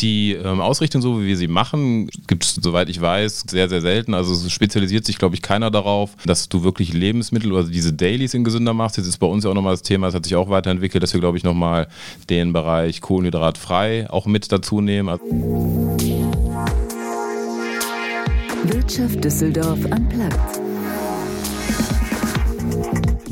Die ähm, Ausrichtung, so wie wir sie machen, gibt es, soweit ich weiß, sehr, sehr selten. Also es spezialisiert sich, glaube ich, keiner darauf, dass du wirklich Lebensmittel oder diese Dailies in gesünder machst. Jetzt ist bei uns ja auch nochmal das Thema, es hat sich auch weiterentwickelt, dass wir, glaube ich, nochmal den Bereich kohlenhydratfrei auch mit dazu nehmen. Wirtschaft Düsseldorf am Platz.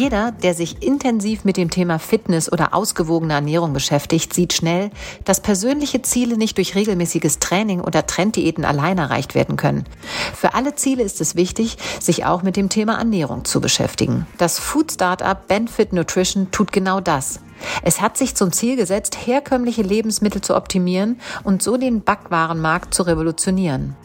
Jeder, der sich intensiv mit dem Thema Fitness oder ausgewogene Ernährung beschäftigt, sieht schnell, dass persönliche Ziele nicht durch regelmäßiges Training oder Trenddiäten allein erreicht werden können. Für alle Ziele ist es wichtig, sich auch mit dem Thema Ernährung zu beschäftigen. Das Food Startup Benefit Nutrition tut genau das. Es hat sich zum Ziel gesetzt, herkömmliche Lebensmittel zu optimieren und so den Backwarenmarkt zu revolutionieren.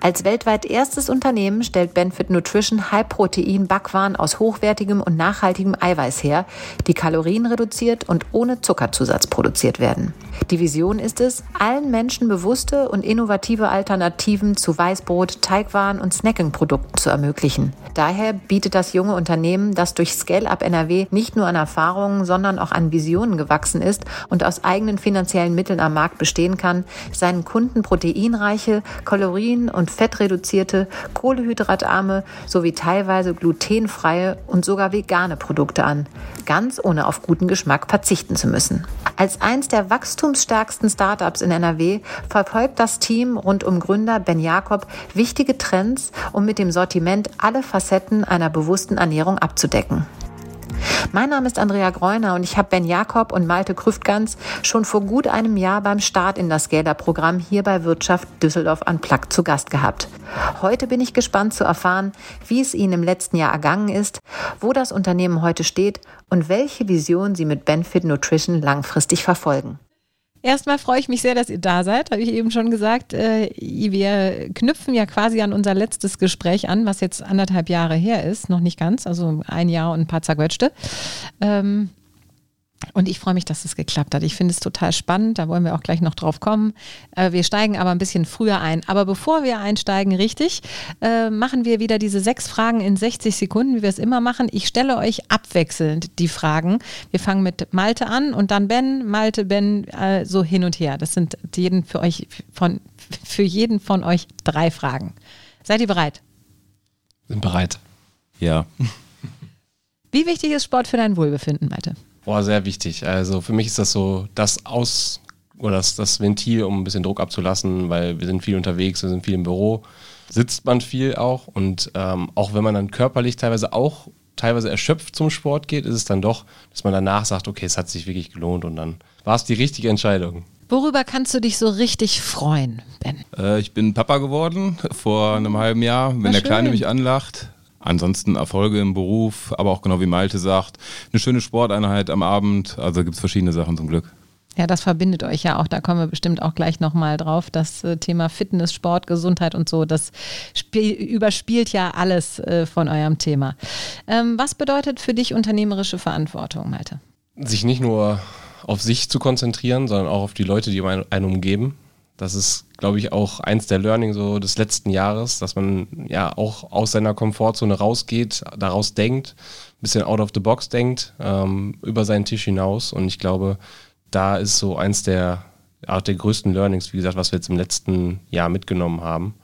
Als weltweit erstes Unternehmen stellt Benefit Nutrition High-Protein-Backwaren aus hochwertigem und nachhaltigem Eiweiß her, die kalorienreduziert und ohne Zuckerzusatz produziert werden. Die Vision ist es, allen Menschen bewusste und innovative Alternativen zu Weißbrot, Teigwaren und Snackingprodukten zu ermöglichen. Daher bietet das junge Unternehmen, das durch Scale-Up NRW nicht nur an Erfahrungen, sondern auch an Visionen gewachsen ist und aus eigenen finanziellen Mitteln am Markt bestehen kann, seinen Kunden proteinreiche, kalorien- und fettreduzierte, kohlehydratarme sowie teilweise glutenfreie und sogar vegane Produkte an, ganz ohne auf guten Geschmack verzichten zu müssen. Als eins der wachstumsstärksten Startups in NRW verfolgt das Team rund um Gründer Ben Jakob wichtige Trends, um mit dem Sortiment alle Facetten einer bewussten Ernährung abzudecken. Mein Name ist Andrea Greuner und ich habe Ben Jakob und Malte Krüftgans schon vor gut einem Jahr beim Start in das Gelder-Programm hier bei Wirtschaft Düsseldorf Unplugged zu Gast gehabt. Heute bin ich gespannt zu erfahren, wie es Ihnen im letzten Jahr ergangen ist, wo das Unternehmen heute steht und welche Vision Sie mit Benefit Nutrition langfristig verfolgen. Erstmal freue ich mich sehr, dass ihr da seid, habe ich eben schon gesagt. Äh, wir knüpfen ja quasi an unser letztes Gespräch an, was jetzt anderthalb Jahre her ist, noch nicht ganz, also ein Jahr und ein paar zerquetschte. Ähm, und ich freue mich, dass es geklappt hat. Ich finde es total spannend. Da wollen wir auch gleich noch drauf kommen. Äh, wir steigen aber ein bisschen früher ein. Aber bevor wir einsteigen, richtig, äh, machen wir wieder diese sechs Fragen in 60 Sekunden, wie wir es immer machen. Ich stelle euch abwechselnd die Fragen. Wir fangen mit Malte an und dann Ben, Malte, Ben, äh, so hin und her. Das sind jeden für euch von, für jeden von euch drei Fragen. Seid ihr bereit? Sind bereit. Ja. Wie wichtig ist Sport für dein Wohlbefinden, Malte? Boah, sehr wichtig. Also für mich ist das so das Aus- oder das, das Ventil, um ein bisschen Druck abzulassen, weil wir sind viel unterwegs, wir sind viel im Büro, sitzt man viel auch und ähm, auch wenn man dann körperlich teilweise auch teilweise erschöpft zum Sport geht, ist es dann doch, dass man danach sagt, okay, es hat sich wirklich gelohnt und dann war es die richtige Entscheidung. Worüber kannst du dich so richtig freuen, Ben? Äh, ich bin Papa geworden vor einem halben Jahr. Wenn der Kleine mich anlacht, Ansonsten Erfolge im Beruf, aber auch genau wie Malte sagt, eine schöne Sporteinheit am Abend. Also gibt es verschiedene Sachen zum Glück. Ja, das verbindet euch ja auch. Da kommen wir bestimmt auch gleich nochmal drauf. Das äh, Thema Fitness, Sport, Gesundheit und so, das spiel, überspielt ja alles äh, von eurem Thema. Ähm, was bedeutet für dich unternehmerische Verantwortung, Malte? Sich nicht nur auf sich zu konzentrieren, sondern auch auf die Leute, die einen umgeben. Das ist, glaube ich, auch eins der Learning so des letzten Jahres, dass man ja auch aus seiner Komfortzone rausgeht, daraus denkt, ein bisschen out of the box denkt, ähm, über seinen Tisch hinaus. Und ich glaube, da ist so eins der, auch der größten Learnings, wie gesagt, was wir jetzt im letzten Jahr mitgenommen haben.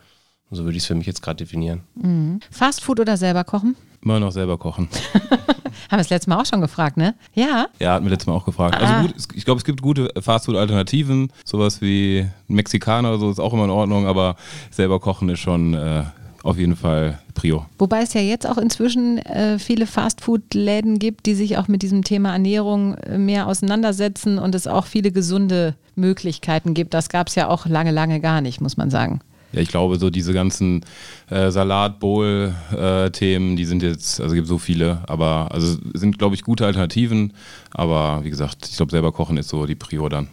Und so würde ich es für mich jetzt gerade definieren. Mhm. Fast Food oder selber kochen? Immer noch selber kochen. Haben wir das letzte Mal auch schon gefragt, ne? Ja. Ja, hatten wir letztes Mal auch gefragt. Also ah. gut, ich glaube, es gibt gute Fastfood-Alternativen. Sowas wie Mexikaner oder so ist auch immer in Ordnung, aber selber kochen ist schon äh, auf jeden Fall Prio. Wobei es ja jetzt auch inzwischen äh, viele Fastfood-Läden gibt, die sich auch mit diesem Thema Ernährung äh, mehr auseinandersetzen und es auch viele gesunde Möglichkeiten gibt. Das gab es ja auch lange, lange gar nicht, muss man sagen. Ja, ich glaube, so diese ganzen äh, Salat-Bowl-Themen, äh, die sind jetzt, also gibt so viele, aber also sind, glaube ich, gute Alternativen. Aber wie gesagt, ich glaube, selber kochen ist so die Prio dann.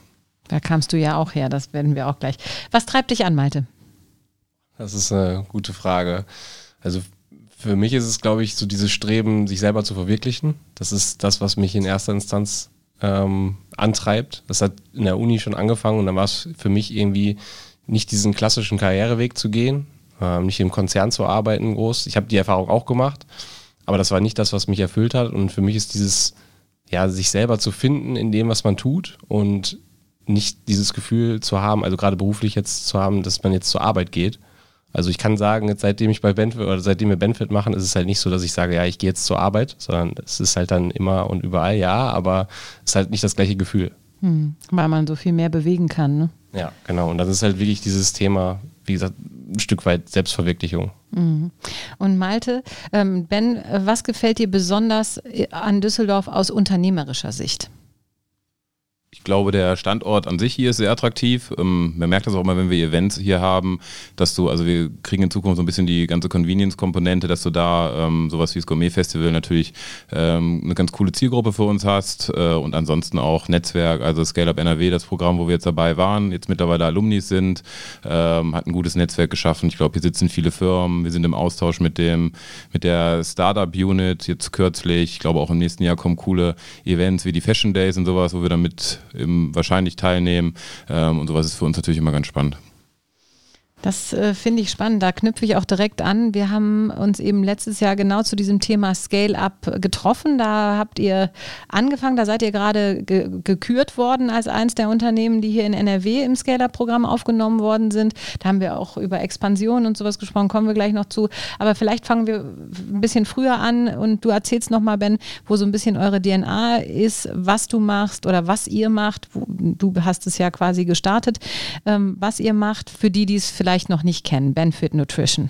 Da kamst du ja auch her, das werden wir auch gleich. Was treibt dich an, Malte? Das ist eine gute Frage. Also Für mich ist es, glaube ich, so dieses Streben, sich selber zu verwirklichen. Das ist das, was mich in erster Instanz ähm, antreibt. Das hat in der Uni schon angefangen und dann war es für mich irgendwie nicht diesen klassischen Karriereweg zu gehen, ähm, nicht im Konzern zu arbeiten groß. Ich habe die Erfahrung auch gemacht, aber das war nicht das, was mich erfüllt hat. Und für mich ist dieses, ja, sich selber zu finden in dem, was man tut und nicht dieses Gefühl zu haben, also gerade beruflich jetzt zu haben, dass man jetzt zur Arbeit geht. Also ich kann sagen, jetzt seitdem ich bei Benfit oder seitdem wir Benfit machen, ist es halt nicht so, dass ich sage, ja, ich gehe jetzt zur Arbeit, sondern es ist halt dann immer und überall ja, aber es ist halt nicht das gleiche Gefühl. Hm, weil man so viel mehr bewegen kann. Ne? Ja, genau. Und das ist halt wirklich dieses Thema, wie gesagt, ein Stück weit Selbstverwirklichung. Mhm. Und Malte, ähm, Ben, was gefällt dir besonders äh, an Düsseldorf aus unternehmerischer Sicht? Ich glaube, der Standort an sich hier ist sehr attraktiv. Ähm, man merkt das auch mal, wenn wir Events hier haben, dass du, also wir kriegen in Zukunft so ein bisschen die ganze Convenience-Komponente, dass du da ähm, sowas wie das Gourmet-Festival natürlich ähm, eine ganz coole Zielgruppe für uns hast äh, und ansonsten auch Netzwerk, also Scale Up NRW, das Programm, wo wir jetzt dabei waren, jetzt mittlerweile Alumnis sind, hat ein gutes Netzwerk geschaffen. Ich glaube, hier sitzen viele Firmen, wir sind im Austausch mit dem, mit der Startup-Unit jetzt kürzlich. Ich glaube, auch im nächsten Jahr kommen coole Events wie die Fashion Days und sowas, wo wir dann mit im, wahrscheinlich teilnehmen. Ähm, und sowas ist für uns natürlich immer ganz spannend. Das äh, finde ich spannend. Da knüpfe ich auch direkt an. Wir haben uns eben letztes Jahr genau zu diesem Thema Scale-Up getroffen. Da habt ihr angefangen, da seid ihr gerade ge gekürt worden als eins der Unternehmen, die hier in NRW im Scale-Up-Programm aufgenommen worden sind. Da haben wir auch über Expansion und sowas gesprochen, kommen wir gleich noch zu. Aber vielleicht fangen wir ein bisschen früher an und du erzählst nochmal, Ben, wo so ein bisschen eure DNA ist, was du machst oder was ihr macht. Du hast es ja quasi gestartet, ähm, was ihr macht, für die, die es vielleicht vielleicht noch nicht kennen, Benefit Nutrition?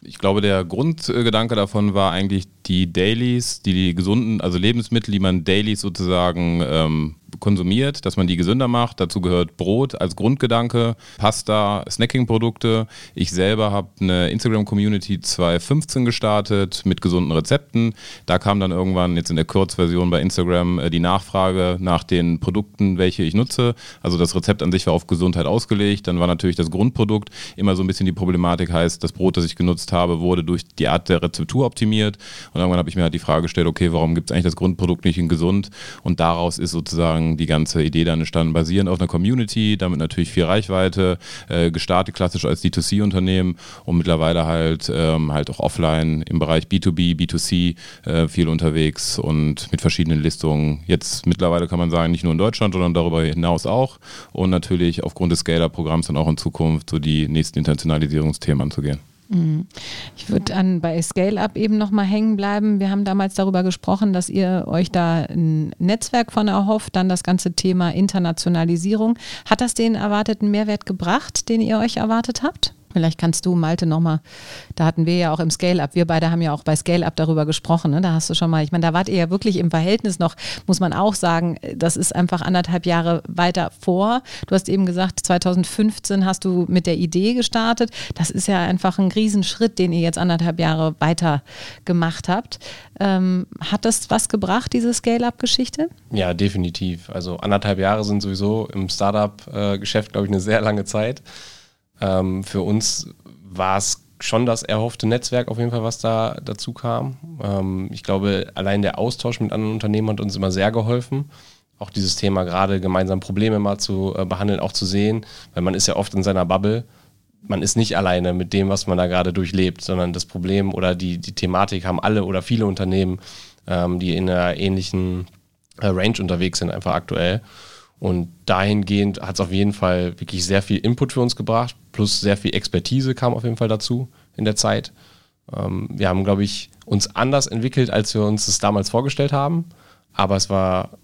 Ich glaube, der Grundgedanke davon war eigentlich die Dailies, die, die gesunden, also Lebensmittel, die man Dailies sozusagen ähm, konsumiert, dass man die gesünder macht. Dazu gehört Brot als Grundgedanke, Pasta, Snacking-Produkte. Ich selber habe eine Instagram-Community 2015 gestartet mit gesunden Rezepten. Da kam dann irgendwann jetzt in der Kurzversion bei Instagram äh, die Nachfrage nach den Produkten, welche ich nutze. Also das Rezept an sich war auf Gesundheit ausgelegt. Dann war natürlich das Grundprodukt immer so ein bisschen die Problematik, heißt, das Brot, das ich genutzt habe, wurde durch die Art der Rezeptur optimiert. Und irgendwann habe ich mir halt die Frage gestellt, okay, warum gibt es eigentlich das Grundprodukt nicht in gesund? Und daraus ist sozusagen die ganze Idee dann entstanden, basierend auf einer Community, damit natürlich viel Reichweite, äh, gestartet klassisch als D2C-Unternehmen und mittlerweile halt, ähm, halt auch offline im Bereich B2B, B2C äh, viel unterwegs und mit verschiedenen Listungen. Jetzt mittlerweile kann man sagen, nicht nur in Deutschland, sondern darüber hinaus auch und natürlich aufgrund des Scaler-Programms dann auch in Zukunft so die nächsten Internationalisierungsthemen anzugehen. Mhm. Ich würde an bei Scale Up eben nochmal hängen bleiben. Wir haben damals darüber gesprochen, dass ihr euch da ein Netzwerk von erhofft, dann das ganze Thema Internationalisierung. Hat das den erwarteten Mehrwert gebracht, den ihr euch erwartet habt? Vielleicht kannst du, Malte, nochmal, da hatten wir ja auch im Scale-Up, wir beide haben ja auch bei Scale-Up darüber gesprochen, ne? da hast du schon mal, ich meine, da wart ihr ja wirklich im Verhältnis noch, muss man auch sagen, das ist einfach anderthalb Jahre weiter vor. Du hast eben gesagt, 2015 hast du mit der Idee gestartet. Das ist ja einfach ein Riesenschritt, den ihr jetzt anderthalb Jahre weiter gemacht habt. Ähm, hat das was gebracht, diese Scale-Up-Geschichte? Ja, definitiv. Also anderthalb Jahre sind sowieso im Startup-Geschäft, glaube ich, eine sehr lange Zeit. Ähm, für uns war es schon das erhoffte Netzwerk auf jeden Fall, was da dazu kam. Ähm, ich glaube, allein der Austausch mit anderen Unternehmen hat uns immer sehr geholfen. Auch dieses Thema gerade gemeinsam Probleme mal zu äh, behandeln, auch zu sehen, weil man ist ja oft in seiner Bubble. Man ist nicht alleine mit dem, was man da gerade durchlebt, sondern das Problem oder die, die Thematik haben alle oder viele Unternehmen, ähm, die in einer ähnlichen äh, Range unterwegs sind, einfach aktuell. Und dahingehend hat es auf jeden Fall wirklich sehr viel Input für uns gebracht, plus sehr viel Expertise kam auf jeden Fall dazu in der Zeit. Ähm, wir haben, glaube ich, uns anders entwickelt, als wir uns das damals vorgestellt haben. Aber es war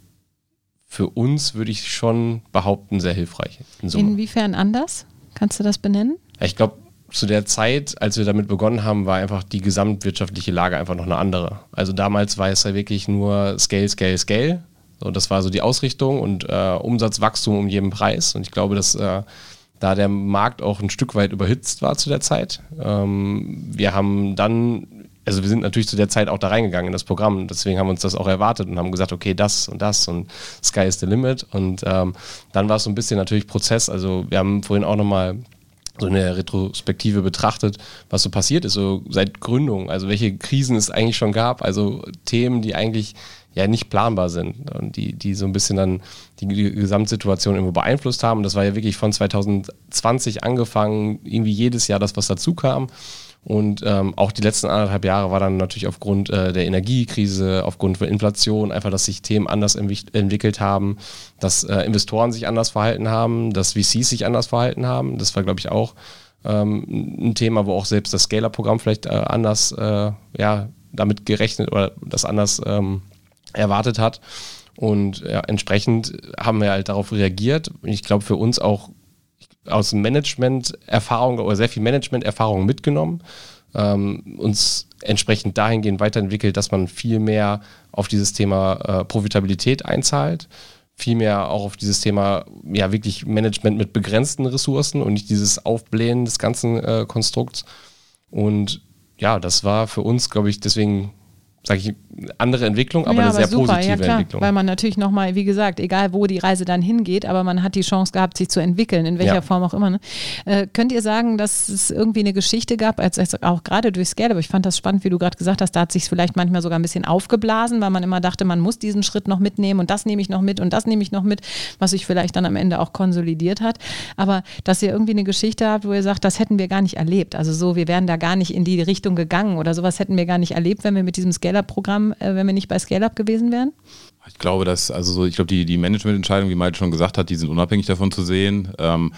für uns, würde ich schon behaupten, sehr hilfreich. In Inwiefern anders? Kannst du das benennen? Ich glaube, zu der Zeit, als wir damit begonnen haben, war einfach die gesamtwirtschaftliche Lage einfach noch eine andere. Also damals war es ja wirklich nur Scale, Scale, Scale. So, das war so die Ausrichtung und äh, Umsatzwachstum um jeden Preis. Und ich glaube, dass äh, da der Markt auch ein Stück weit überhitzt war zu der Zeit. Ähm, wir haben dann, also wir sind natürlich zu der Zeit auch da reingegangen in das Programm. Deswegen haben wir uns das auch erwartet und haben gesagt, okay, das und das und Sky is the limit. Und ähm, dann war es so ein bisschen natürlich Prozess. Also wir haben vorhin auch nochmal so in der Retrospektive betrachtet, was so passiert ist, so seit Gründung, also welche Krisen es eigentlich schon gab, also Themen, die eigentlich ja nicht planbar sind und die, die so ein bisschen dann die Gesamtsituation irgendwo beeinflusst haben. Das war ja wirklich von 2020 angefangen, irgendwie jedes Jahr das, was dazu kam. Und ähm, auch die letzten anderthalb Jahre war dann natürlich aufgrund äh, der Energiekrise, aufgrund von Inflation, einfach, dass sich Themen anders entwickelt haben, dass äh, Investoren sich anders verhalten haben, dass VCs sich anders verhalten haben. Das war, glaube ich, auch ähm, ein Thema, wo auch selbst das Scaler-Programm vielleicht äh, anders, äh, ja, damit gerechnet oder das anders ähm, erwartet hat. Und ja, entsprechend haben wir halt darauf reagiert. Ich glaube, für uns auch aus Management-Erfahrung oder sehr viel Management-Erfahrung mitgenommen, ähm, uns entsprechend dahingehend weiterentwickelt, dass man viel mehr auf dieses Thema äh, Profitabilität einzahlt, viel mehr auch auf dieses Thema ja wirklich Management mit begrenzten Ressourcen und nicht dieses Aufblähen des ganzen äh, Konstrukts. Und ja, das war für uns, glaube ich, deswegen sage ich, andere Entwicklung, aber ja, eine aber sehr super, positive ja, klar, Entwicklung. Weil man natürlich nochmal, wie gesagt, egal wo die Reise dann hingeht, aber man hat die Chance gehabt, sich zu entwickeln, in welcher Ja. Form auch immer. Ne? Äh, könnt ihr sagen, dass es irgendwie eine Geschichte gab, als, als auch gerade durch Scale, aber ich fand das spannend, wie du gerade gesagt hast, da hat sich vielleicht manchmal sogar ein bisschen aufgeblasen, weil man immer dachte, man muss diesen Schritt noch mitnehmen und das nehme ich noch mit und das nehme ich noch mit, was sich vielleicht dann am Ende auch konsolidiert hat. Aber dass ihr irgendwie eine Geschichte habt, wo ihr sagt, das hätten wir gar nicht erlebt. Also so, wir wären da gar nicht in die Richtung gegangen oder sowas hätten wir gar nicht erlebt, wenn wir mit diesem Scale-Up-Programm, äh, wenn wir nicht bei Scale-Up gewesen wären. Ich glaube, dass, also so, ich glaube, die, die Managemententscheidungen, wie Malte schon gesagt hat, die sind unabhängig davon zu sehen. Ähm,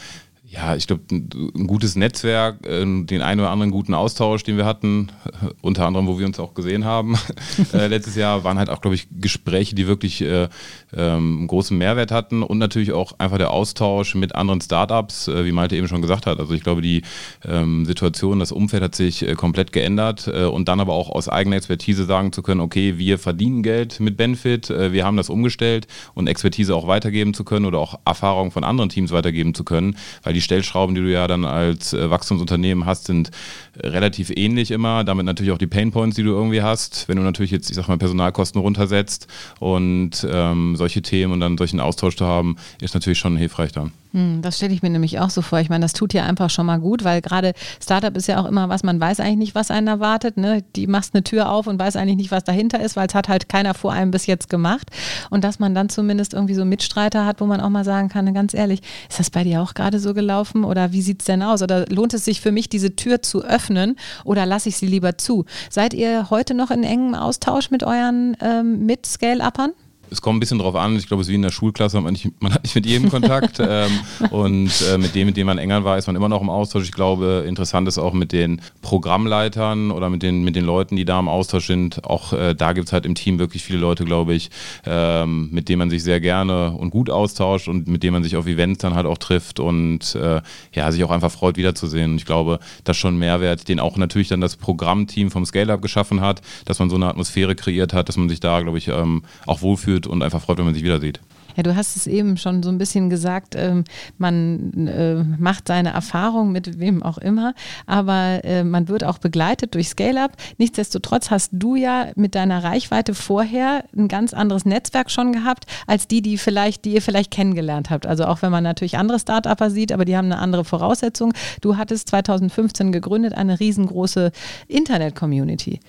ja, ich glaube, ein, gutes Netzwerk, äh, den einen oder anderen guten Austausch, den wir hatten, unter anderem, wo wir uns auch gesehen haben äh, letztes Jahr, waren halt auch, glaube ich, Gespräche, die wirklich äh, ähm, großen Mehrwert hatten und natürlich auch einfach der Austausch mit anderen Startups, äh, wie Malte eben schon gesagt hat. Also ich glaube, die ähm, Situation, das Umfeld hat sich äh, komplett geändert äh, und dann aber auch aus eigener Expertise sagen zu können, okay, wir verdienen Geld mit Benefit, äh, wir haben das umgestellt und Expertise auch weitergeben zu können oder auch Erfahrungen von anderen Teams weitergeben zu können, weil die Stellschrauben, die du ja dann als äh, Wachstumsunternehmen hast, sind relativ ähnlich immer. Damit natürlich auch die Painpoints, die du irgendwie hast. Wenn du natürlich jetzt, ich sag mal, Personalkosten runtersetzt und ähm, solche Themen und dann solchen Austausch zu haben, ist natürlich schon hilfreich dann. Hm, Das stelle ich mir nämlich auch so vor. Ich meine, das tut ja einfach schon mal gut, weil gerade Startup ist ja auch immer was, man weiß eigentlich nicht, was einen erwartet. Ne? Die machst eine Tür auf und weiß eigentlich nicht, was dahinter ist, weil es hat halt keiner vor einem bis jetzt gemacht. Und dass man dann zumindest irgendwie so Mitstreiter hat, wo man auch mal sagen kann, ganz ehrlich, ist das bei dir auch gerade so gelaufen oder wie sieht es denn aus? Oder lohnt es sich für mich, diese Tür zu öffnen oder lasse ich sie lieber zu? Seid ihr heute noch in engem Austausch mit euren ähm, Mit-Scale-Uppern? Es kommt ein bisschen drauf an. Ich glaube, es ist wie in der Schulklasse, man, nicht, man hat nicht mit jedem Kontakt. ähm, und äh, mit dem, mit dem man enger war, ist man immer noch im Austausch. Ich glaube, interessant ist auch mit den Programmleitern oder mit den, mit den Leuten, die da im Austausch sind. Auch äh, da gibt es halt im Team wirklich viele Leute, glaube ich, ähm, mit denen man sich sehr gerne und gut austauscht und mit denen man sich auf Events dann halt auch trifft und äh, ja, sich auch einfach freut, wiederzusehen. Und ich glaube, das ist schon ein Mehrwert, den auch natürlich dann das Programmteam vom Scale-Up geschaffen hat, dass man so eine Atmosphäre kreiert hat, dass man sich da, glaube ich, ähm, auch wohlfühlt und einfach freut, wenn man sich wieder sieht. Ja, du hast es eben schon so ein bisschen gesagt, ähm, man äh, macht seine Erfahrung mit wem auch immer, aber äh, man wird auch begleitet durch Scale-Up. Nichtsdestotrotz hast du ja mit deiner Reichweite vorher ein ganz anderes Netzwerk schon gehabt, als die, die vielleicht, die ihr vielleicht kennengelernt habt. Also auch wenn man natürlich andere Start-Upper sieht, aber die haben eine andere Voraussetzung. Du hattest 2015 gegründet eine riesengroße Internet-Community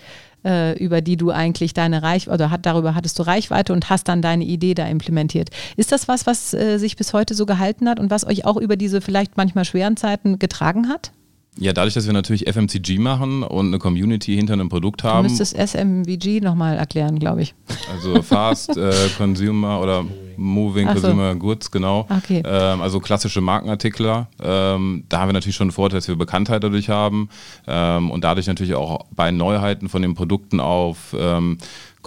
äh, über die du eigentlich deine Reichweite, oder hat, darüber hattest du Reichweite und hast dann deine Idee da implementiert. Ist das was, was äh, sich bis heute so gehalten hat und was euch auch über diese vielleicht manchmal schweren Zeiten getragen hat? Ja, dadurch, dass wir natürlich FMCG machen und eine Community hinter einem Produkt Du haben, müsstest SMVG nochmal erklären, glaube ich. also Fast äh, Consumer oder Moving Ach so. Consumer Goods, genau. Okay. Ähm, also klassische Markenartikler. Ähm, da haben wir natürlich schon einen Vorteil, dass wir Bekanntheit dadurch haben ähm, und dadurch natürlich auch bei Neuheiten von den Produkten auf ähm,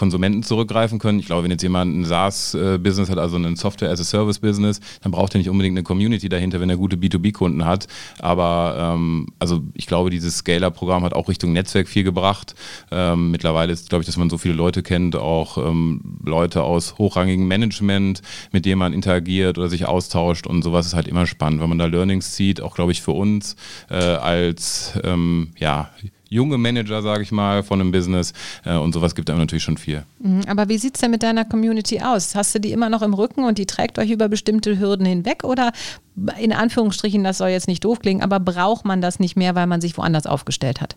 Konsumenten zurückgreifen können. Ich glaube, wenn jetzt jemand ein SaaS-Business hat, also ein Software-as-a-Service-Business, dann braucht er nicht unbedingt eine Community dahinter, wenn er gute B2B-Kunden hat. Aber ähm, also ich glaube, dieses Scaler-Programm hat auch Richtung Netzwerk viel gebracht. Ähm, mittlerweile ist, glaube ich, dass man so viele Leute kennt, auch ähm, Leute aus hochrangigem Management, mit denen man interagiert oder sich austauscht und sowas ist halt immer spannend, wenn man da Learnings zieht, auch glaube ich für uns äh, als ähm, ja, junge Manager, sage ich mal, von einem Business äh, und sowas gibt einem natürlich schon viel. Mhm, Aber wie sieht es denn mit deiner Community aus? Hast du die immer noch im Rücken und die trägt euch über bestimmte Hürden hinweg oder in Anführungsstrichen, das soll jetzt nicht doof klingen, aber braucht man das nicht mehr, weil man sich woanders aufgestellt hat?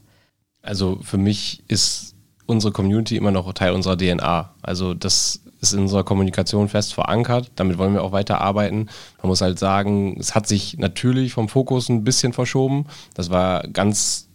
Also für mich ist unsere Community immer noch Teil unserer DNA. Also das ist in unserer Kommunikation fest verankert. Damit wollen wir auch weiter arbeiten. Man muss halt sagen, es hat sich natürlich vom Fokus ein bisschen verschoben. Das war ganz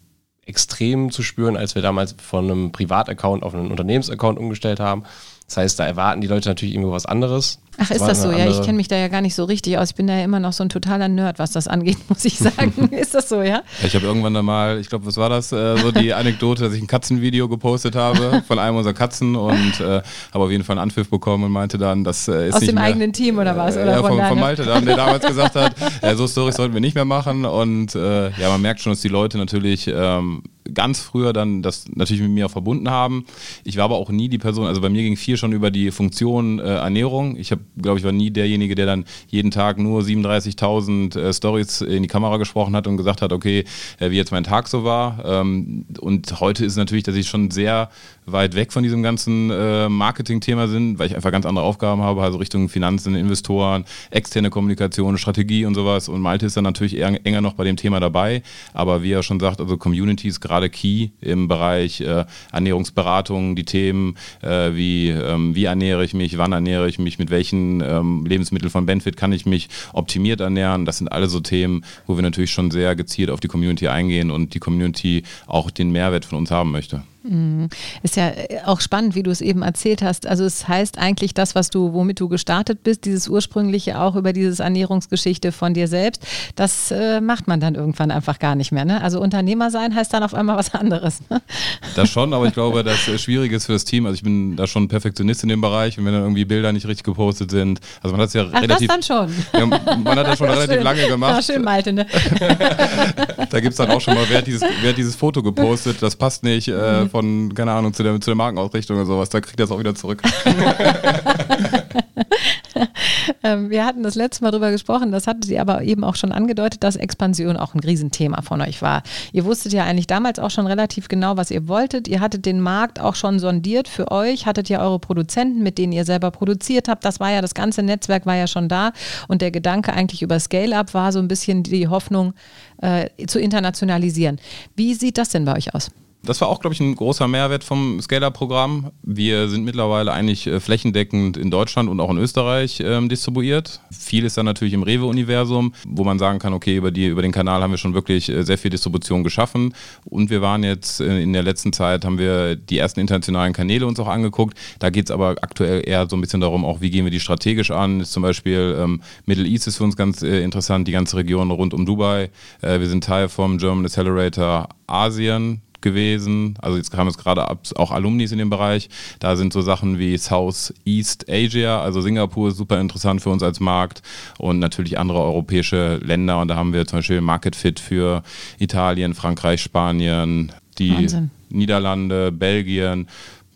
extrem zu spüren, als wir damals von einem Privataccount auf einen Unternehmensaccount umgestellt haben. Das heißt, da erwarten die Leute natürlich irgendwo was anderes. Ach, ist das so? Ja, ich kenne mich da ja gar nicht so richtig aus. Ich bin da ja immer noch so ein totaler Nerd, was das angeht, muss ich sagen. ist das so, ja? Ich habe irgendwann da mal, ich glaube, was war das? Äh, so die Anekdote, dass ich ein Katzenvideo gepostet habe von einem unserer Katzen und äh, habe auf jeden Fall einen Anpfiff bekommen und meinte dann, das äh, ist Aus nicht dem mehr, eigenen Team oder was? Oder ja, von, von, von? Malte dann, der damals gesagt hat, äh, so Storys sollten wir nicht mehr machen und äh, ja, man merkt schon, dass die Leute natürlich ähm, ganz früher dann das natürlich mit mir verbunden haben. Ich war aber auch nie die Person, also bei mir ging viel schon über die Funktion äh, Ernährung. Ich habe, glaube ich, war nie derjenige, der dann jeden Tag nur 37.000 äh, Stories in die Kamera gesprochen hat und gesagt hat, okay, äh, wie jetzt mein Tag so war. Ähm, und heute ist natürlich, dass ich schon sehr weit weg von diesem ganzen äh, Marketing-Thema bin, weil ich einfach ganz andere Aufgaben habe, also Richtung Finanzen, Investoren, externe Kommunikation, Strategie und sowas. Und Malte ist dann natürlich eher, enger noch bei dem Thema dabei. Aber wie er schon sagt, also Community ist gerade key im Bereich äh, Ernährungsberatung, die Themen äh, wie, ähm, wie ernähre ich mich, wann ernähre ich mich, mit welchen ähm, Lebensmitteln von Benefit kann ich mich optimiert ernähren. Das sind alle so Themen, wo wir natürlich schon sehr gezielt auf die Community eingehen und die Community auch den Mehrwert von uns haben möchte. Ist ja auch spannend, wie du es eben erzählt hast. Also es heißt eigentlich das, was du, womit du gestartet bist, dieses ursprüngliche auch über dieses Ernährungsgeschichte von dir selbst, das äh, macht man dann irgendwann einfach gar nicht mehr. Ne? Also Unternehmer sein heißt dann auf einmal was anderes. Ne? Das schon, aber ich glaube, das Schwierige ist für das Team. Also ich bin da schon Perfektionist in dem Bereich und wenn dann irgendwie Bilder nicht richtig gepostet sind, also man hat es ja Ach, relativ. das dann schon. Ja, man hat das schon relativ Schön. lange Ja, gemacht. schön, Malte. Ne? Da gibt es dann auch schon mal, wer hat dieses, wer hat dieses Foto gepostet, das passt nicht äh, Von, keine Ahnung, zu der, zu der Markenausrichtung oder sowas. Da kriegt er es auch wieder zurück. Ähm, wir hatten das letzte Mal drüber gesprochen, das hattet ihr aber eben auch schon angedeutet, dass Expansion auch ein Riesenthema von euch war. Ihr wusstet ja eigentlich damals auch schon relativ genau, was ihr wolltet. Ihr hattet den Markt auch schon sondiert für euch, hattet ja eure Produzenten, mit denen ihr selber produziert habt. Das war ja, das ganze Netzwerk war ja schon da. Und der Gedanke eigentlich über Scale-Up war so ein bisschen die Hoffnung, äh, zu internationalisieren. Wie sieht das denn bei euch aus? Das war auch, glaube ich, ein großer Mehrwert vom Scaler-Programm. Wir sind mittlerweile eigentlich äh, flächendeckend in Deutschland und auch in Österreich ähm, distribuiert. Viel ist dann natürlich im Rewe-Universum, wo man sagen kann, okay, über, die, über den Kanal haben wir schon wirklich äh, sehr viel Distribution geschaffen. Und wir waren jetzt äh, in der letzten Zeit, haben wir die ersten internationalen Kanäle uns auch angeguckt. Da geht es aber aktuell eher so ein bisschen darum, auch wie gehen wir die strategisch an. Ist zum Beispiel ähm, Middle East ist für uns ganz äh, interessant, die ganze Region rund um Dubai. Äh, wir sind Teil vom German Accelerator Asien gewesen. Also jetzt haben jetzt gerade ab- auch Alumnis in dem Bereich. Da sind so Sachen wie Southeast Asia, also Singapur ist super interessant für uns als Markt und natürlich andere europäische Länder. Und da haben wir zum Beispiel Market Fit für Italien, Frankreich, Spanien, die Wahnsinn. Niederlande, Belgien.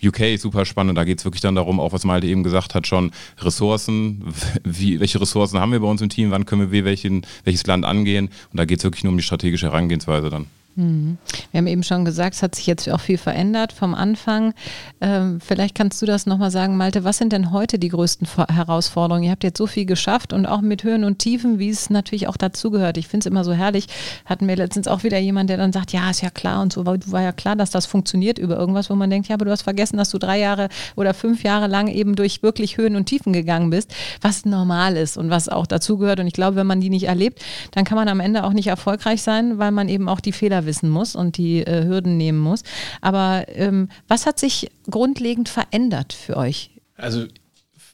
UK ist super spannend, da geht es wirklich dann darum, auch was Malte eben gesagt hat, schon Ressourcen, wie, welche Ressourcen haben wir bei uns im Team, wann können wir welchen, welches Land angehen und da geht es wirklich nur um die strategische Herangehensweise dann. Wir haben eben schon gesagt, es hat sich jetzt auch viel verändert vom Anfang. Ähm, vielleicht kannst du das nochmal sagen, Malte. Was sind denn heute die größten Herausforderungen? Ihr habt jetzt so viel geschafft und auch mit Höhen und Tiefen, wie es natürlich auch dazugehört. Ich finde es immer so herrlich. Hatten wir letztens auch wieder jemand, der dann sagt, ja, ist ja klar und so. War ja klar, dass das funktioniert über irgendwas, wo man denkt, ja, aber du hast vergessen, dass du drei Jahre oder fünf Jahre lang eben durch wirklich Höhen und Tiefen gegangen bist, was normal ist und was auch dazugehört. Und ich glaube, wenn man die nicht erlebt, dann kann man am Ende auch nicht erfolgreich sein, weil man eben auch die Fehler wissen muss und die äh, Hürden nehmen muss. Aber ähm, was hat sich grundlegend verändert für euch? Also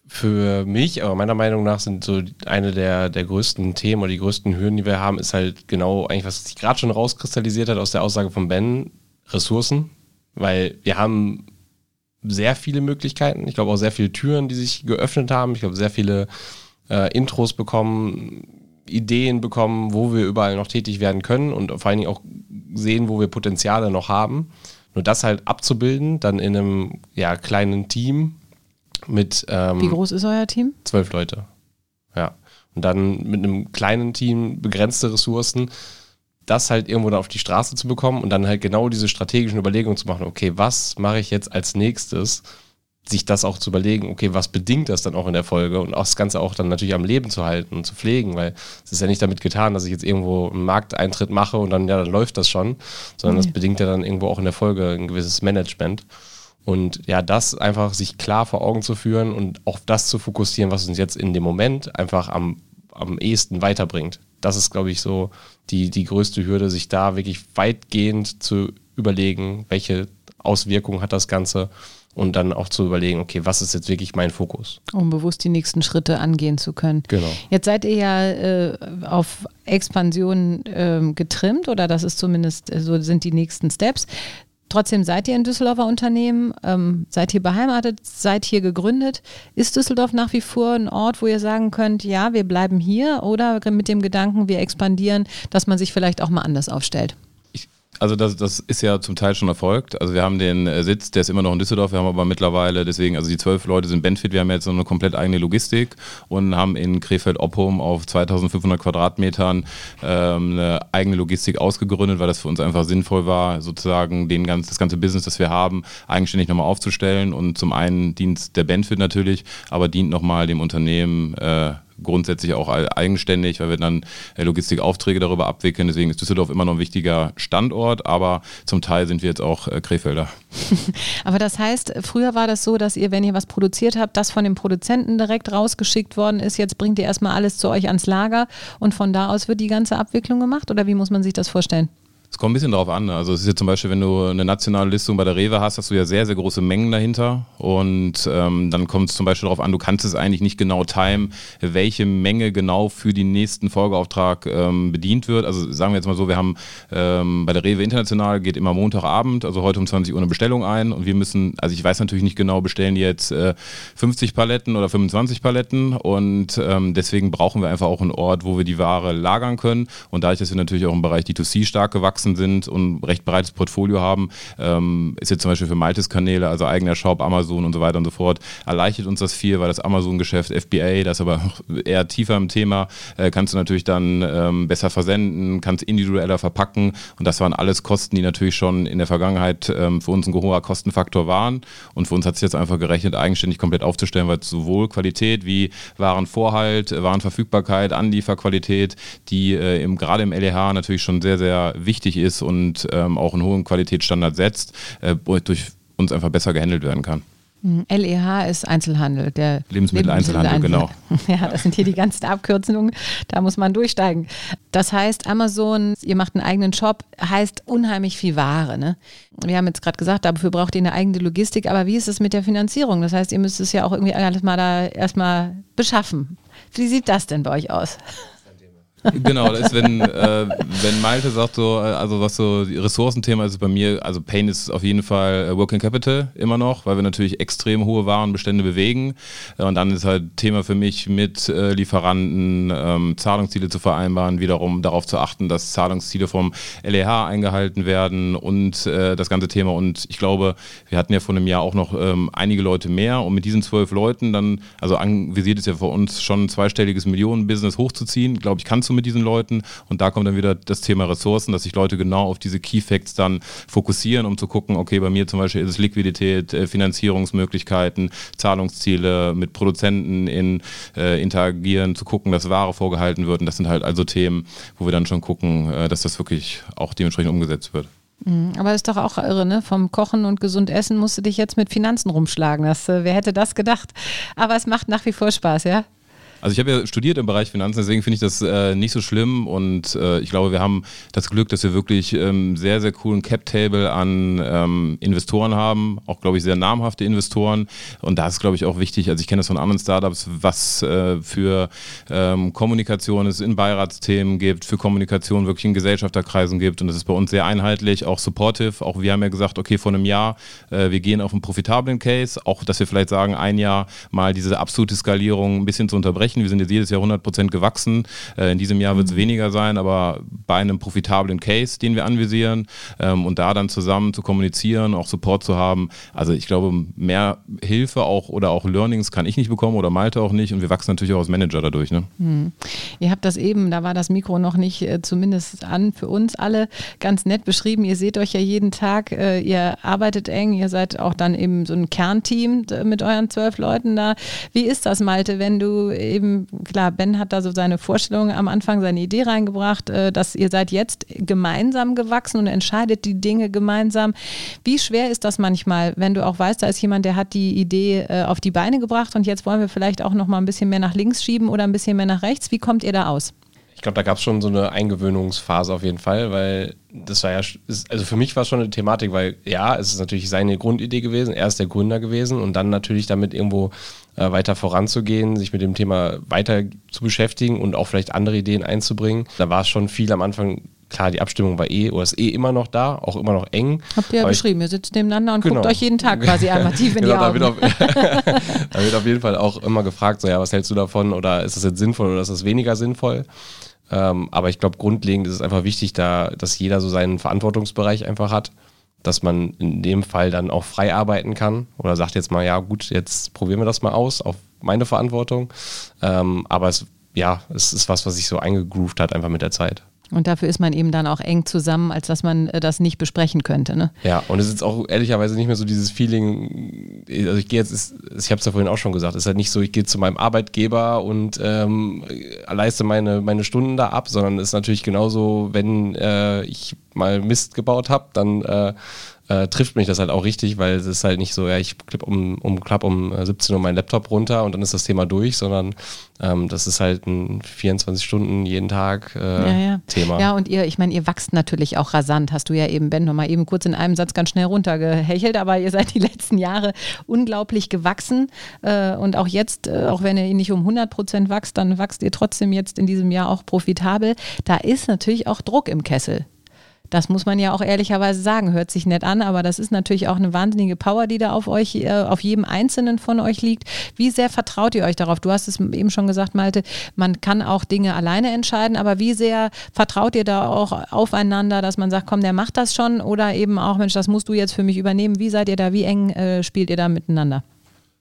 für mich, aber meiner Meinung nach sind so eine der, der größten Themen oder die größten Hürden, die wir haben, ist halt genau eigentlich, was sich gerade schon rauskristallisiert hat aus der Aussage von Ben, Ressourcen. Weil wir haben sehr viele Möglichkeiten. Ich glaube auch sehr viele Türen, die sich geöffnet haben. Ich glaube, sehr viele äh, Intros bekommen, Ideen bekommen, wo wir überall noch tätig werden können und vor allen Dingen auch sehen, wo wir Potenziale noch haben. Nur das halt abzubilden, dann in einem ja, kleinen Team mit ähm, Wie groß ist euer Team? zwölf Leute. Ja. Und dann mit einem kleinen Team begrenzte Ressourcen, das halt irgendwo dann auf die Straße zu bekommen und dann halt genau diese strategischen Überlegungen zu machen, okay, was mache ich jetzt als nächstes, sich das auch zu überlegen, okay, was bedingt das dann auch in der Folge und auch das Ganze auch dann natürlich am Leben zu halten und zu pflegen, weil es ist ja nicht damit getan, dass ich jetzt irgendwo einen Markteintritt mache und dann, ja, dann läuft das schon, sondern mhm. das bedingt ja dann irgendwo auch in der Folge ein gewisses Management. Und ja, das einfach sich klar vor Augen zu führen und auf das zu fokussieren, was uns jetzt in dem Moment einfach am, am ehesten weiterbringt. Das ist, glaube ich, so die, die größte Hürde, sich da wirklich weitgehend zu überlegen, welche Auswirkungen hat das Ganze und dann auch zu überlegen, okay, was ist jetzt wirklich mein Fokus? Um bewusst die nächsten Schritte angehen zu können. Genau. Jetzt seid ihr ja äh, auf Expansion äh, getrimmt oder das ist zumindest, äh, so sind die nächsten Steps. Trotzdem seid ihr ein Düsseldorfer Unternehmen, ähm, seid hier beheimatet, seid hier gegründet. Ist Düsseldorf nach wie vor ein Ort, wo ihr sagen könnt, ja, wir bleiben hier oder mit dem Gedanken, wir expandieren, dass man sich vielleicht auch mal anders aufstellt? Also das, das ist ja zum Teil schon erfolgt. Also wir haben den äh, Sitz, der ist immer noch in Düsseldorf. Wir haben aber mittlerweile, deswegen, also die zwölf Leute sind Benfit. Wir haben jetzt so eine komplett eigene Logistik und haben in Krefeld-Oppum auf 2500 Quadratmetern ähm, eine eigene Logistik ausgegründet, weil das für uns einfach sinnvoll war, sozusagen den ganz, das ganze Business, das wir haben, eigenständig nochmal aufzustellen. Und zum einen dient der Benfit natürlich, aber dient nochmal dem Unternehmen äh, grundsätzlich auch eigenständig, weil wir dann äh, Logistikaufträge darüber abwickeln. Deswegen ist Düsseldorf immer noch ein wichtiger Standort, aber zum Teil sind wir jetzt auch äh, Krefelder. aber das heißt, früher war das so, dass ihr, wenn ihr was produziert habt, das von dem Produzenten direkt rausgeschickt worden ist. Jetzt bringt ihr erstmal alles zu euch ans Lager und von da aus wird die ganze Abwicklung gemacht oder wie muss man sich das vorstellen? Es kommt ein bisschen darauf an. Ne? Also es ist ja zum Beispiel, wenn du eine nationale Listung bei der Rewe hast, hast du ja sehr, sehr große Mengen dahinter. Und ähm, dann kommt es zum Beispiel darauf an, du kannst es eigentlich nicht genau timen, welche Menge genau für den nächsten Folgeauftrag ähm, bedient wird. Also sagen wir jetzt mal so, wir haben ähm, bei der Rewe International geht immer Montagabend, also heute um 20 Uhr eine Bestellung ein. Und wir müssen, also ich weiß natürlich nicht genau, bestellen die jetzt äh, 50 Paletten oder 25 Paletten. Und ähm, deswegen brauchen wir einfach auch einen Ort, wo wir die Ware lagern können. Und dadurch, dass wir natürlich auch im Bereich D2C stark gewachsen gewachsen sind und recht breites Portfolio haben, ähm, ist jetzt zum Beispiel für Maltes Kanäle, also eigener Shop, Amazon und so weiter und so fort, erleichtert uns das viel, weil das Amazon-Geschäft FBA, das aber eher tiefer im Thema, äh, kannst du natürlich dann ähm, besser versenden, kannst individueller verpacken. Und das waren alles Kosten, die natürlich schon in der Vergangenheit ähm, für uns ein hoher Kostenfaktor waren. Und für uns hat sich jetzt einfach gerechnet, eigenständig komplett aufzustellen, weil sowohl Qualität wie Warenvorhalt, Warenverfügbarkeit, Anlieferqualität, die äh, im, gerade im LEH natürlich schon sehr, sehr wichtig wichtig ist und ähm, auch einen hohen Qualitätsstandard setzt, äh, durch uns einfach besser gehandelt werden kann. LEH ist Einzelhandel, der Lebensmitteleinzelhandel, genau. Ja, das sind hier die ganzen Abkürzungen, da muss man durchsteigen. Das heißt, Amazon, ihr macht einen eigenen Shop, heißt unheimlich viel Ware. Ne? Wir haben jetzt gerade gesagt, dafür braucht ihr eine eigene Logistik, aber wie ist es mit der Finanzierung? Das heißt, ihr müsst es ja auch irgendwie alles mal da erstmal beschaffen. Wie sieht das denn bei euch aus? Genau, das ist, wenn, äh, wenn Malte sagt, so, also was so Ressourcenthema ist bei mir, also Pain ist auf jeden Fall äh, Working Capital immer noch, weil wir natürlich extrem hohe Warenbestände bewegen. Und dann ist halt Thema für mich mit äh, Lieferanten ähm, Zahlungsziele zu vereinbaren, wiederum darauf zu achten, dass Zahlungsziele vom LEH eingehalten werden und äh, das ganze Thema. Und ich glaube, wir hatten ja vor einem Jahr auch noch ähm, einige Leute mehr und mit diesen zwölf Leuten dann, also anvisiert ist ja für uns schon ein zweistelliges Millionen-Business hochzuziehen, glaube ich, kannst mit diesen Leuten. Und da kommt dann wieder das Thema Ressourcen, dass sich Leute genau auf diese Key Facts dann fokussieren, um zu gucken, okay, bei mir zum Beispiel ist es Liquidität, äh, Finanzierungsmöglichkeiten, Zahlungsziele, mit Produzenten in, äh, interagieren, zu gucken, dass Ware vorgehalten wird. Und das sind halt also Themen, wo wir dann schon gucken, äh, dass das wirklich auch dementsprechend umgesetzt wird. Mhm, aber ist doch auch irre, ne? Vom Kochen und gesund essen musst du dich jetzt mit Finanzen rumschlagen. Das, äh, wer hätte das gedacht? Aber es macht nach wie vor Spaß, ja? Also ich habe ja studiert im Bereich Finanzen, deswegen finde ich das äh, nicht so schlimm. Und äh, ich glaube, wir haben das Glück, dass wir wirklich ähm, sehr, sehr coolen Cap-Table an ähm, Investoren haben, auch glaube ich sehr namhafte Investoren. Und da ist glaube ich auch wichtig, also ich kenne das von anderen Startups, was äh, für ähm, Kommunikation es in Beiratsthemen gibt, für Kommunikation wirklich in Gesellschafterkreisen gibt. Und das ist bei uns sehr einheitlich, auch supportive, auch wir haben ja gesagt, okay, vor einem Jahr, äh, wir gehen auf einen profitablen Case, auch dass wir vielleicht sagen, ein Jahr mal diese absolute Skalierung ein bisschen zu unterbrechen versprechen. Wir sind jetzt jedes Jahr 100% gewachsen. Äh, in diesem Jahr wird es mhm. weniger sein, aber bei einem profitablen Case, den wir anvisieren ähm, und da dann zusammen zu kommunizieren, auch Support zu haben. Also ich glaube, mehr Hilfe auch oder auch Learnings kann ich nicht bekommen oder Malte auch nicht und wir wachsen natürlich auch als Manager dadurch. Ne? Hm. Ihr habt das eben, da war das Mikro noch nicht äh, zumindest an für uns alle ganz nett beschrieben. Ihr seht euch ja jeden Tag, äh, ihr arbeitet eng, ihr seid auch dann eben so ein Kernteam mit euren zwölf Leuten da. Wie ist das, Malte, wenn du eben, klar, Ben hat da so seine Vorstellung am Anfang, seine Idee reingebracht, äh, dass ihr seid jetzt gemeinsam gewachsen und entscheidet die Dinge gemeinsam. Wie schwer ist das manchmal, wenn du auch weißt, da ist jemand, der hat die Idee äh, auf die Beine gebracht und jetzt wollen wir vielleicht auch noch mal ein bisschen mehr nach links schieben oder ein bisschen mehr nach rechts. Wie kommt ihr da aus? Ich glaube, da gab es schon so eine Eingewöhnungsphase auf jeden Fall, weil das war ja, also für mich war es schon eine Thematik, weil ja, es ist natürlich seine Grundidee gewesen, er ist der Gründer gewesen und dann natürlich damit irgendwo äh, weiter voranzugehen, sich mit dem Thema weiter zu beschäftigen und auch vielleicht andere Ideen einzubringen. Da war es schon viel am Anfang klar, die Abstimmung war eh oder ist eh immer noch da, auch immer noch eng. Habt ihr ja beschrieben, ihr sitzt nebeneinander und genau. guckt euch jeden Tag quasi einmal tief in genau, die Augen. Da wird, auf, da wird auf jeden Fall auch immer gefragt, so ja, was hältst du davon oder ist das jetzt sinnvoll oder ist das weniger sinnvoll? Ähm, aber ich glaube, grundlegend ist es einfach wichtig, da, dass jeder so seinen Verantwortungsbereich einfach hat, dass man in dem Fall dann auch frei arbeiten kann oder sagt jetzt mal, ja gut, jetzt probieren wir das mal aus auf meine Verantwortung. Ähm, aber es, ja, es ist was, was sich so eingegroovt hat einfach mit der Zeit. Und dafür ist man eben dann auch eng zusammen, als dass man äh, das nicht besprechen könnte. Ne? Ja, und es ist auch ehrlicherweise nicht mehr so dieses Feeling, also ich gehe jetzt, ich habe es ja vorhin auch schon gesagt, es ist halt nicht so, ich gehe zu meinem Arbeitgeber und ähm, leiste meine, meine Stunden da ab, sondern es ist natürlich genauso, wenn äh, ich mal Mist gebaut habe, dann äh, äh, trifft mich das halt auch richtig, weil es ist halt nicht so, ja, ich klipp um, um, klapp um 17 Uhr meinen Laptop runter und dann ist das Thema durch, sondern ähm, das ist halt ein 24 Stunden jeden Tag äh, ja, ja. Thema. Ja, und ihr, ich meine, ihr wachst natürlich auch rasant, hast du ja eben, Ben, nochmal eben kurz in einem Satz ganz schnell runtergehechelt, aber ihr seid die letzten Jahre unglaublich gewachsen äh, und auch jetzt, äh, auch wenn ihr nicht um 100 Prozent wächst, dann wächst ihr trotzdem jetzt in diesem Jahr auch profitabel. Da ist natürlich auch Druck im Kessel. Das muss man ja auch ehrlicherweise sagen. Hört sich nett an, aber das ist natürlich auch eine wahnsinnige Power, die da auf euch, äh, auf jedem Einzelnen von euch liegt. Wie sehr vertraut ihr euch darauf? Du hast es eben schon gesagt, Malte, man kann auch Dinge alleine entscheiden, aber wie sehr vertraut ihr da auch aufeinander, dass man sagt, komm, der macht das schon oder eben auch, Mensch, das musst du jetzt für mich übernehmen. Wie seid ihr da? Wie eng äh, spielt ihr da miteinander?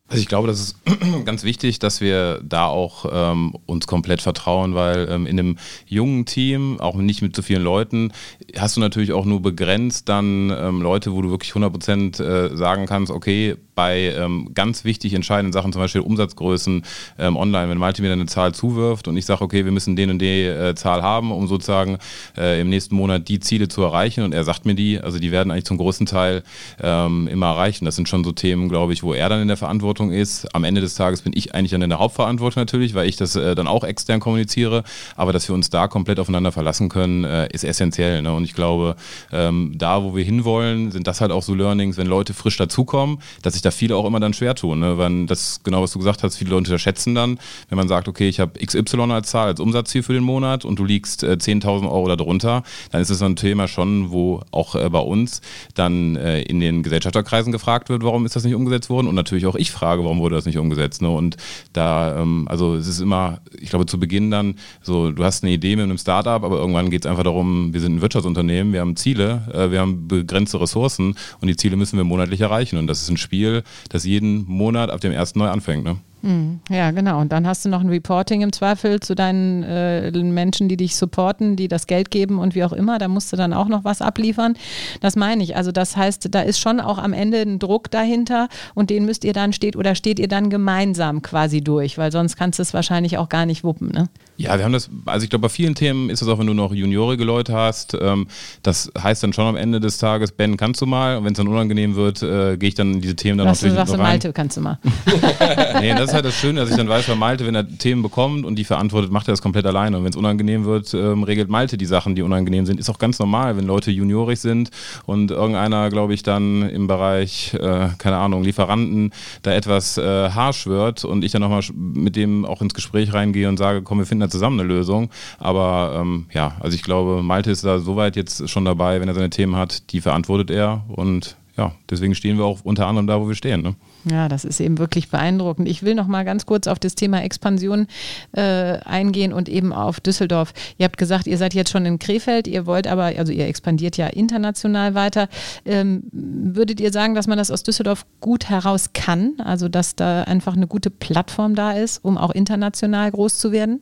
Also ich glaube, das ist ganz wichtig, dass wir da auch ähm, uns komplett vertrauen, weil ähm, in einem jungen Team, auch nicht mit so vielen Leuten, hast du natürlich auch nur begrenzt dann ähm, Leute, wo du wirklich 100 Prozent äh, sagen kannst, okay, bei ähm, ganz wichtig entscheidenden Sachen, zum Beispiel Umsatzgrößen ähm, online, wenn Malte mir dann eine Zahl zuwirft und ich sage, okay, wir müssen den und die äh, Zahl haben, um sozusagen äh, im nächsten Monat die Ziele zu erreichen und er sagt mir die, also die werden eigentlich zum großen Teil ähm, immer erreichen. Das sind schon so Themen, glaube ich, wo er dann in der Verantwortung ist. Am Ende des Tages bin ich eigentlich dann in der Hauptverantwortung natürlich, weil ich das äh, dann auch extern kommuniziere, aber dass wir uns da komplett aufeinander verlassen können, äh, ist essentiell. Ne? Und ich glaube, ähm, da, wo wir hinwollen, sind das halt auch so Learnings, wenn Leute frisch dazukommen, dass ich da viele auch immer dann schwer tun. Ne? Weil das, genau was du gesagt hast, viele Leute unterschätzen dann, wenn man sagt, okay, ich habe XY als Zahl, als Umsatzziel für den Monat und du liegst äh, 10.000 Euro darunter, dann ist es ein Thema schon, wo auch äh, bei uns dann äh, in den Gesellschafterkreisen gefragt wird, warum ist das nicht umgesetzt worden und natürlich auch ich frage, warum wurde das nicht umgesetzt. Ne? Und da, ähm, also es ist immer, ich glaube zu Beginn dann so, du hast eine Idee mit einem Startup, aber irgendwann geht es einfach darum, wir sind ein Wirtschaftsunternehmen, wir haben Ziele, äh, wir haben begrenzte Ressourcen und die Ziele müssen wir monatlich erreichen und das ist ein Spiel, das jeden Monat ab dem ersten neu anfängt. Ne? Hm, ja, genau. Und dann hast du noch ein Reporting im Zweifel zu deinen äh, Menschen, die dich supporten, die das Geld geben und wie auch immer. Da musst du dann auch noch was abliefern. Das meine ich. Also das heißt, da ist schon auch am Ende ein Druck dahinter und den müsst ihr dann steht oder steht ihr dann gemeinsam quasi durch, weil sonst kannst du es wahrscheinlich auch gar nicht wuppen. Ne? Ja, wir haben das, also ich glaube, bei vielen Themen ist es auch, wenn du noch juniorige Leute hast, ähm, das heißt dann schon am Ende des Tages, Ben, kannst du mal? Und wenn es dann unangenehm wird, äh, gehe ich dann in diese Themen dann Was natürlich du sagst, rein. Malte, kannst du mal. nee, das ist halt das Schöne, dass ich dann weiß, bei Malte, wenn er Themen bekommt und die verantwortet, macht er das komplett alleine. Und wenn es unangenehm wird, ähm, regelt Malte die Sachen, die unangenehm sind. Ist auch ganz normal, wenn Leute juniorig sind und irgendeiner, glaube ich, dann im Bereich, äh, keine Ahnung, Lieferanten da etwas äh, harsch wird und ich dann nochmal mit dem auch ins Gespräch reingehe und sage, komm, wir finden da zusammen eine Lösung. Aber ähm, ja, also ich glaube, Malte ist da soweit jetzt schon dabei, wenn er seine Themen hat, die verantwortet er und ja, deswegen stehen wir auch unter anderem da, wo wir stehen. Ne? Ja, das ist eben wirklich beeindruckend. Ich will noch mal ganz kurz auf das Thema Expansion äh, eingehen und eben auf Düsseldorf. Ihr habt gesagt, ihr seid jetzt schon in Krefeld, ihr wollt aber, also ihr expandiert ja international weiter. Ähm, würdet ihr sagen, dass man das aus Düsseldorf gut heraus kann? Also, dass da einfach eine gute Plattform da ist, um auch international groß zu werden?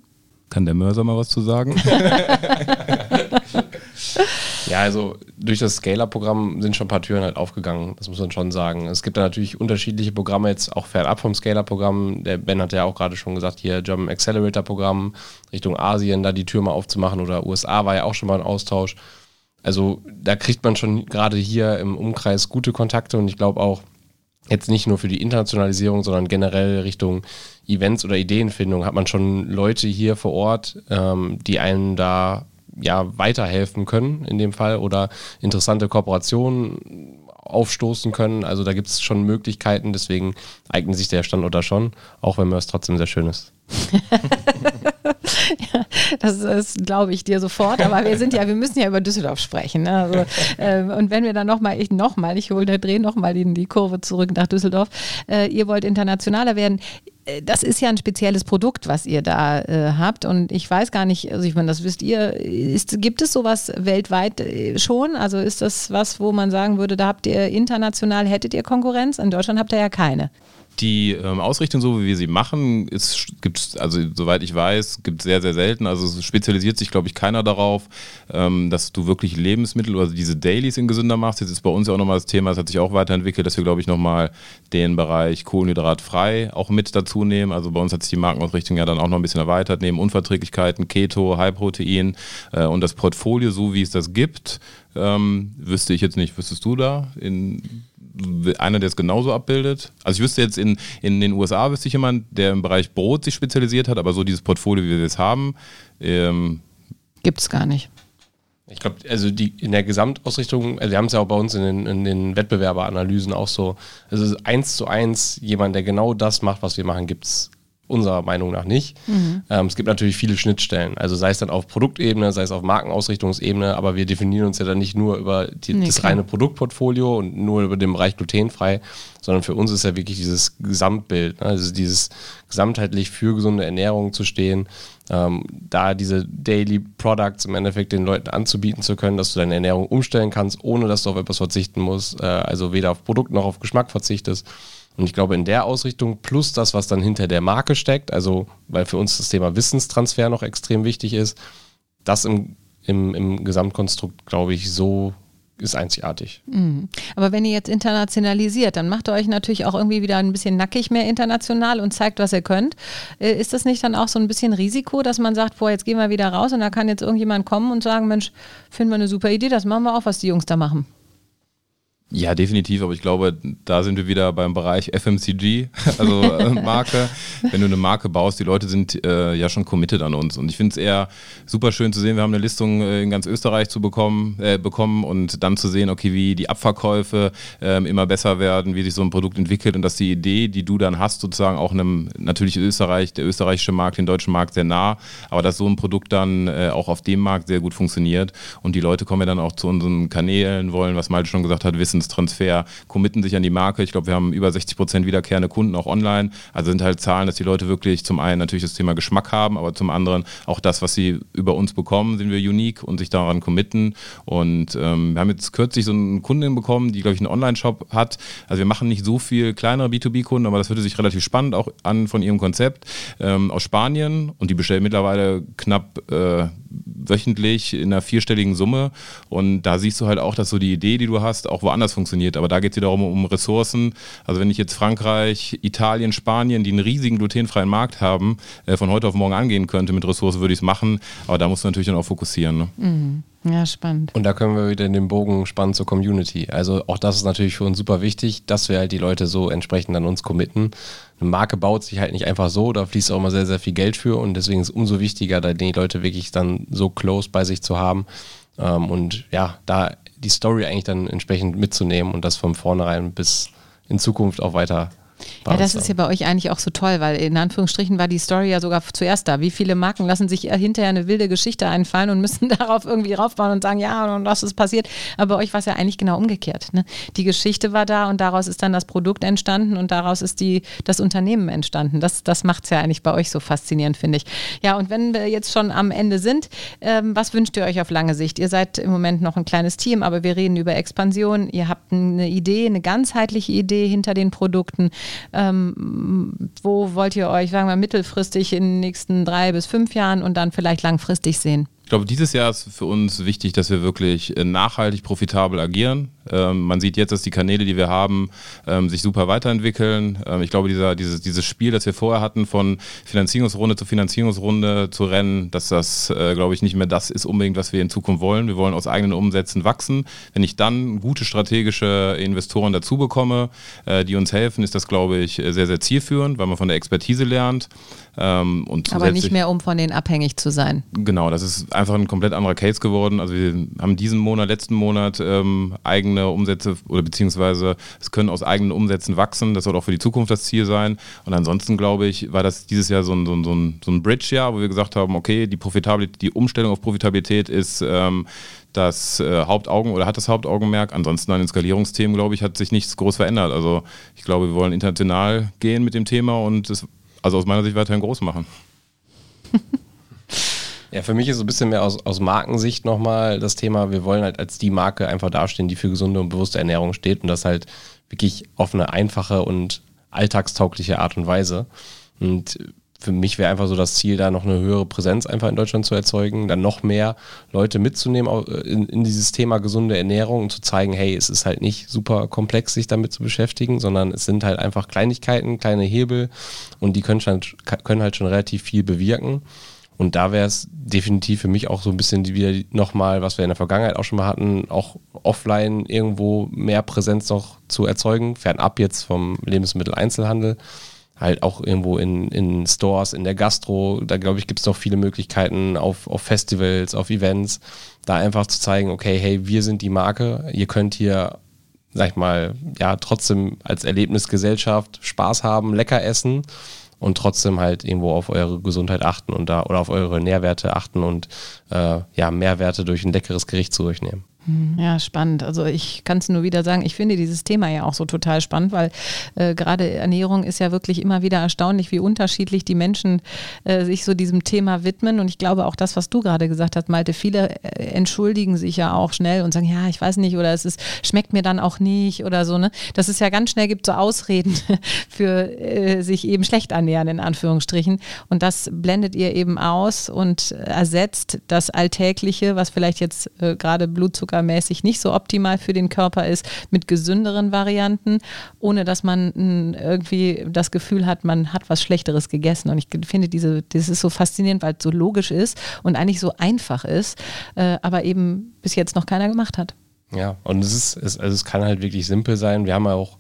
Kann der Mörser mal was zu sagen? Ja, also durch das Scaler-Programm sind schon ein paar Türen halt aufgegangen, das muss man schon sagen. Es gibt da natürlich unterschiedliche Programme jetzt auch fernab vom Scaler-Programm. Der Ben hat ja auch gerade schon gesagt, hier German Accelerator-Programm Richtung Asien, da die Tür mal aufzumachen oder USA war ja auch schon mal ein Austausch. Also da kriegt man schon gerade hier im Umkreis gute Kontakte und ich glaube auch jetzt nicht nur für die Internationalisierung, sondern generell Richtung Events oder Ideenfindung hat man schon Leute hier vor Ort, ähm, die einen da ja weiterhelfen können in dem Fall oder interessante Kooperationen aufstoßen können. Also da gibt es schon Möglichkeiten, deswegen eignet sich der Standort da schon, auch wenn Mörs trotzdem sehr schön ist. ja, das, das glaube ich dir sofort, aber wir sind ja, wir müssen ja über Düsseldorf sprechen. Ne? Also, äh, und wenn wir dann nochmal, ich nochmal, ich hole, drehe nochmal die, die Kurve zurück nach Düsseldorf, äh, ihr wollt internationaler werden das ist ja ein spezielles Produkt, was ihr da äh, habt. Und ich weiß gar nicht, also ich meine, das wisst ihr, ist, gibt es sowas weltweit äh, schon? Also ist das was, wo man sagen würde, da habt ihr international, hättet ihr Konkurrenz? In Deutschland habt ihr ja keine. Die ähm, Ausrichtung, so wie wir sie machen, gibt es, also soweit ich weiß, gibt es sehr, sehr selten. Also es spezialisiert sich, glaube ich, keiner darauf, ähm, dass du wirklich Lebensmittel oder diese Dailies in gesünder machst. Jetzt ist bei uns ja auch nochmal das Thema, das hat sich auch weiterentwickelt, dass wir, glaube ich, nochmal den Bereich kohlenhydratfrei auch mit dazu nehmen. Also bei uns hat sich die Markenausrichtung ja dann auch noch ein bisschen erweitert, neben Unverträglichkeiten, Keto, High-Protein äh, und das Portfolio, so wie es das gibt, ähm, wüsste ich jetzt nicht. Wüsstest du da in einer, der es genauso abbildet? Also ich wüsste jetzt in, in den USA wüsste ich jemand, der im Bereich Brot sich spezialisiert hat, aber so dieses Portfolio, wie wir es haben, ähm, gibt es gar nicht. Ich glaube, also die in der Gesamtausrichtung, also wir haben es ja auch bei uns in den, in den Wettbewerberanalysen auch so, also eins zu eins jemand, der genau das macht, was wir machen, gibt es unserer Meinung nach nicht. Mhm. Ähm, es gibt natürlich viele Schnittstellen, also sei es dann auf Produktebene, sei es auf Markenausrichtungsebene, aber wir definieren uns ja dann nicht nur über die, nee, das klar. reine Produktportfolio und nur über den Bereich glutenfrei, sondern für uns ist ja wirklich dieses Gesamtbild, ne? also dieses gesamtheitlich für gesunde Ernährung zu stehen, ähm, da diese Daily Products im Endeffekt den Leuten anzubieten zu können, dass du deine Ernährung umstellen kannst, ohne dass du auf etwas verzichten musst, äh, also weder auf Produkt noch auf Geschmack verzichtest. Und ich glaube, in der Ausrichtung plus das, was dann hinter der Marke steckt, also weil für uns das Thema Wissenstransfer noch extrem wichtig ist, das im, im, im Gesamtkonstrukt, glaube ich, so ist einzigartig. Mhm. Aber wenn ihr jetzt internationalisiert, dann macht ihr euch natürlich auch irgendwie wieder ein bisschen nackig mehr international und zeigt, was ihr könnt. Äh, ist das nicht dann auch so ein bisschen Risiko, dass man sagt, boah, jetzt gehen wir wieder raus und da kann jetzt irgendjemand kommen und sagen, Mensch, finden wir eine super Idee, das machen wir auch, was die Jungs da machen? Ja, definitiv, aber ich glaube, da sind wir wieder beim Bereich FMCG, also äh, Marke. Wenn du eine Marke baust, die Leute sind äh, ja schon committed an uns. Und ich finde es eher super schön zu sehen, wir haben eine Listung äh, in ganz Österreich zu bekommen, äh, bekommen und dann zu sehen, okay, wie die Abverkäufe ähm, immer besser werden, wie sich so ein Produkt entwickelt und dass die Idee, die du dann hast, sozusagen auch einem natürlich Österreich, der österreichische Markt, den deutschen Markt sehr nah, aber dass so ein Produkt dann äh, auch auf dem Markt sehr gut funktioniert und die Leute kommen ja dann auch zu unseren Kanälen, wollen, was Malte schon gesagt hat, wissen, Wissenstransfer, committen sich an die Marke. Ich glaube, wir haben über 60 Prozent wiederkehrende Kunden auch online. Also sind halt Zahlen, dass die Leute wirklich zum einen natürlich das Thema Geschmack haben, aber zum anderen auch das, was sie über uns bekommen, sind wir unique und sich daran committen. Und ähm, wir haben jetzt kürzlich so eine Kundin bekommen, die, glaube ich, einen Online-Shop hat. Also wir machen nicht so viel kleinere B2B-Kunden, aber das würde sich relativ spannend auch an von ihrem Konzept ähm, aus Spanien und die bestellen mittlerweile knapp äh, wöchentlich in einer vierstelligen Summe. Und da siehst du halt auch, dass so die Idee, die du hast, auch woanders funktioniert. Aber da geht es wiederum um Ressourcen. Also wenn ich jetzt Frankreich, Italien, Spanien, die einen riesigen glutenfreien Markt haben, äh, von heute auf morgen angehen könnte mit Ressourcen, würde ich es machen. Aber da musst du natürlich dann auch fokussieren. Ne? Mhm. Ja, spannend. Und da können wir wieder den Bogen spannen zur Community. Also auch das ist natürlich für uns super wichtig, dass wir halt die Leute so entsprechend an uns committen. Eine Marke baut sich halt nicht einfach so, da fließt auch immer sehr, sehr viel Geld für und deswegen ist es umso wichtiger, da die Leute wirklich dann so close bei sich zu haben ähm, und ja, da die Story eigentlich dann entsprechend mitzunehmen und das von vornherein bis in Zukunft auch weiter Ja, das ist ja bei euch eigentlich auch so toll, weil in Anführungsstrichen war die Story ja sogar zuerst da. Wie viele Marken lassen sich hinterher eine wilde Geschichte einfallen und müssen darauf irgendwie raufbauen und sagen, ja, und was ist passiert. Aber bei euch war es ja eigentlich genau umgekehrt. Ne? Die Geschichte war da und daraus ist dann das Produkt entstanden und daraus ist die, das Unternehmen entstanden. Das, das macht es ja eigentlich bei euch so faszinierend, finde ich. Ja, und wenn wir jetzt schon am Ende sind, ähm, was wünscht ihr euch auf lange Sicht? Ihr seid im Moment noch ein kleines Team, aber wir reden über Expansion. Ihr habt eine Idee, eine ganzheitliche Idee hinter den Produkten. Ähm, wo wollt ihr euch, sagen wir, mittelfristig in den nächsten drei bis fünf Jahren und dann vielleicht langfristig sehen? Ich glaube, dieses Jahr ist für uns wichtig, dass wir wirklich äh, nachhaltig profitabel agieren. Ähm, man sieht jetzt, dass die Kanäle, die wir haben, ähm, sich super weiterentwickeln. Ähm, ich glaube, dieser, dieses, dieses Spiel, das wir vorher hatten, von Finanzierungsrunde zu Finanzierungsrunde zu rennen, dass das, äh, glaube ich, nicht mehr das ist unbedingt, was wir in Zukunft wollen. Wir wollen aus eigenen Umsätzen wachsen. Wenn ich dann gute strategische Investoren dazu bekomme, äh, die uns helfen, ist das, glaube ich, sehr, sehr zielführend, weil man von der Expertise lernt. Ähm, Aber nicht mehr, um von denen abhängig zu sein. Genau, das ist einfach ein komplett anderer Case geworden. Also wir haben diesen Monat, letzten Monat ähm, eigene Umsätze oder beziehungsweise es können aus eigenen Umsätzen wachsen. Das soll auch für die Zukunft das Ziel sein. Und ansonsten glaube ich, war das dieses Jahr so ein, so ein, so ein, so ein Bridge-Jahr, wo wir gesagt haben, okay, die Profitabilität, die Umstellung auf Profitabilität ist ähm, das äh, Hauptaugen oder hat das Hauptaugenmerk. Ansonsten an den Skalierungsthemen, glaube ich, hat sich nichts groß verändert. Also ich glaube, wir wollen international gehen mit dem Thema und es also aus meiner Sicht weiterhin groß machen. Ja, für mich ist so ein bisschen mehr aus, aus Markensicht nochmal das Thema, wir wollen halt als die Marke einfach dastehen, die für gesunde und bewusste Ernährung steht und das halt wirklich auf eine einfache und alltagstaugliche Art und Weise. Und für mich wäre einfach so das Ziel, da noch eine höhere Präsenz einfach in Deutschland zu erzeugen, dann noch mehr Leute mitzunehmen in, in, dieses Thema gesunde Ernährung und zu zeigen, hey, es ist halt nicht super komplex, sich damit zu beschäftigen, sondern es sind halt einfach Kleinigkeiten, kleine Hebel und die können, schon, können halt schon relativ viel bewirken. Und da wäre es definitiv für mich auch so ein bisschen wieder nochmal, was wir in der Vergangenheit auch schon mal hatten, auch offline irgendwo mehr Präsenz noch zu erzeugen, fernab jetzt vom Lebensmitteleinzelhandel. Halt auch irgendwo in, in Stores, in der Gastro, da glaube ich, gibt es noch viele Möglichkeiten auf, auf Festivals, auf Events, da einfach zu zeigen, okay, hey, wir sind die Marke, ihr könnt hier, sag ich mal, ja, trotzdem als Erlebnisgesellschaft Spaß haben, lecker essen und trotzdem halt irgendwo auf eure Gesundheit achten und da oder auf eure Nährwerte achten und äh, ja, Mehrwerte durch ein leckeres Gericht zu euch nehmen. Hm, ja, spannend. Also ich kann es nur wieder sagen, ich finde dieses Thema ja auch so total spannend, weil äh, gerade Ernährung ist ja wirklich immer wieder erstaunlich, wie unterschiedlich die Menschen äh, sich so diesem Thema widmen. Und ich glaube auch das, was du gerade gesagt hast, Malte, viele äh, entschuldigen sich ja auch schnell und sagen, ja, ich weiß nicht, oder es ist, schmeckt mir dann auch nicht oder so. Ne? Dass es ja ganz schnell gibt so Ausreden für äh, sich eben schlecht ernähren, in Anführungsstrichen. Und das blendet ihr eben aus und ersetzt das Alltägliche, was vielleicht jetzt äh, gerade Blutzucker zuckermäßig nicht so optimal für den Körper ist, mit gesünderen Varianten, ohne dass man irgendwie das Gefühl hat, man hat was Schlechteres gegessen. Und ich finde, diese, das ist so faszinierend, weil es so logisch ist und eigentlich so einfach ist, äh, aber eben bis jetzt noch keiner gemacht hat. Ja, und es ist, es, also es kann halt wirklich simpel sein. Wir haben ja auch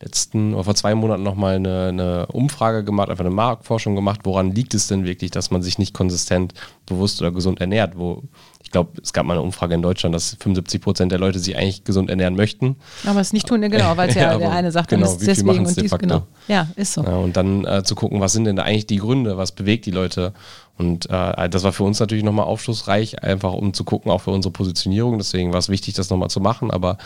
letzten oder vor zwei Monaten nochmal eine, eine Umfrage gemacht, einfach eine Marktforschung gemacht, woran liegt es denn wirklich, dass man sich nicht konsistent bewusst oder gesund ernährt, wo ich glaube, es gab mal eine Umfrage in Deutschland, dass 75 Prozent der Leute sich eigentlich gesund ernähren möchten. Aber es nicht tun, genau, weil es ja, ja der eine sagt, genau, ist deswegen und dies, genau. Ja, ist so. Ja, und dann äh, zu gucken, was sind denn da eigentlich die Gründe, was bewegt die Leute und äh, das war für uns natürlich nochmal aufschlussreich, einfach um zu gucken, auch für unsere Positionierung. Deswegen war es wichtig, das nochmal zu machen. Aber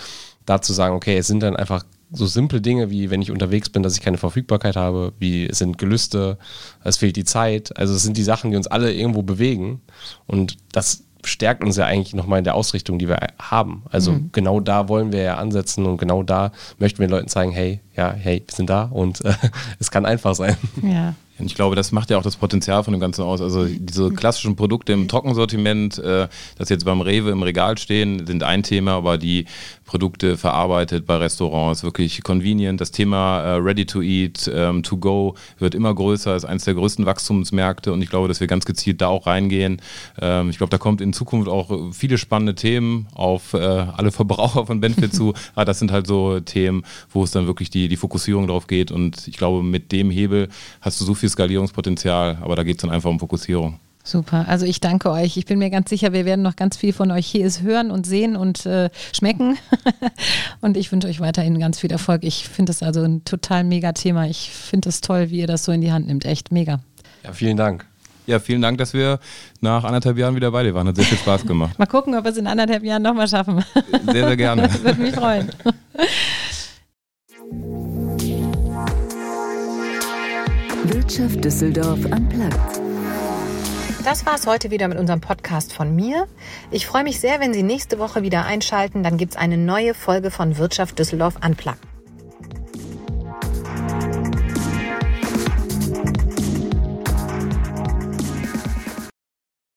da zu sagen, okay, es sind dann einfach so simple Dinge wie, wenn ich unterwegs bin, dass ich keine Verfügbarkeit habe, wie es sind Gelüste, es fehlt die Zeit. Also es sind die Sachen, die uns alle irgendwo bewegen. Und das stärkt uns ja eigentlich nochmal in der Ausrichtung, die wir haben. Also mhm. genau da wollen wir ja ansetzen und genau da möchten wir den Leuten zeigen, hey, ja, hey, wir sind da und äh, es kann einfach sein. Ja. Und ich glaube, das macht ja auch das Potenzial von dem Ganzen aus. Also diese klassischen Produkte im Trockensortiment, äh, das jetzt beim Rewe im Regal stehen, sind ein Thema, aber die Produkte verarbeitet bei Restaurants, wirklich convenient. Das Thema äh, Ready to Eat, ähm, to go wird immer größer, ist eines der größten Wachstumsmärkte und ich glaube, dass wir ganz gezielt da auch reingehen. Ähm, ich glaube, da kommt in Zukunft auch viele spannende Themen auf äh, alle Verbraucher von Benefit zu. Aber das sind halt so Themen, wo es dann wirklich die, die Fokussierung drauf geht und ich glaube, mit dem Hebel hast du so viel Skalierungspotenzial, aber da geht es dann einfach um Fokussierung. Super. Also ich danke euch. Ich bin mir ganz sicher, wir werden noch ganz viel von euch hier hören und sehen und äh, schmecken. und ich wünsche euch weiterhin ganz viel Erfolg. Ich finde es also ein total mega Thema. Ich finde es toll, wie ihr das so in die Hand nimmt. Echt mega. Ja, vielen Dank. Ja, vielen Dank, dass wir nach anderthalb Jahren wieder bei dir waren. Hat sehr viel Spaß gemacht. Mal gucken, ob wir es in anderthalb Jahren nochmal schaffen. Sehr, sehr gerne. Würde mich freuen. Wirtschaft Düsseldorf am Platz. Das war es heute wieder mit unserem Podcast von mir. Ich freue mich sehr, wenn Sie nächste Woche wieder einschalten. Dann gibt es eine neue Folge von Wirtschaft Düsseldorf Unplugged.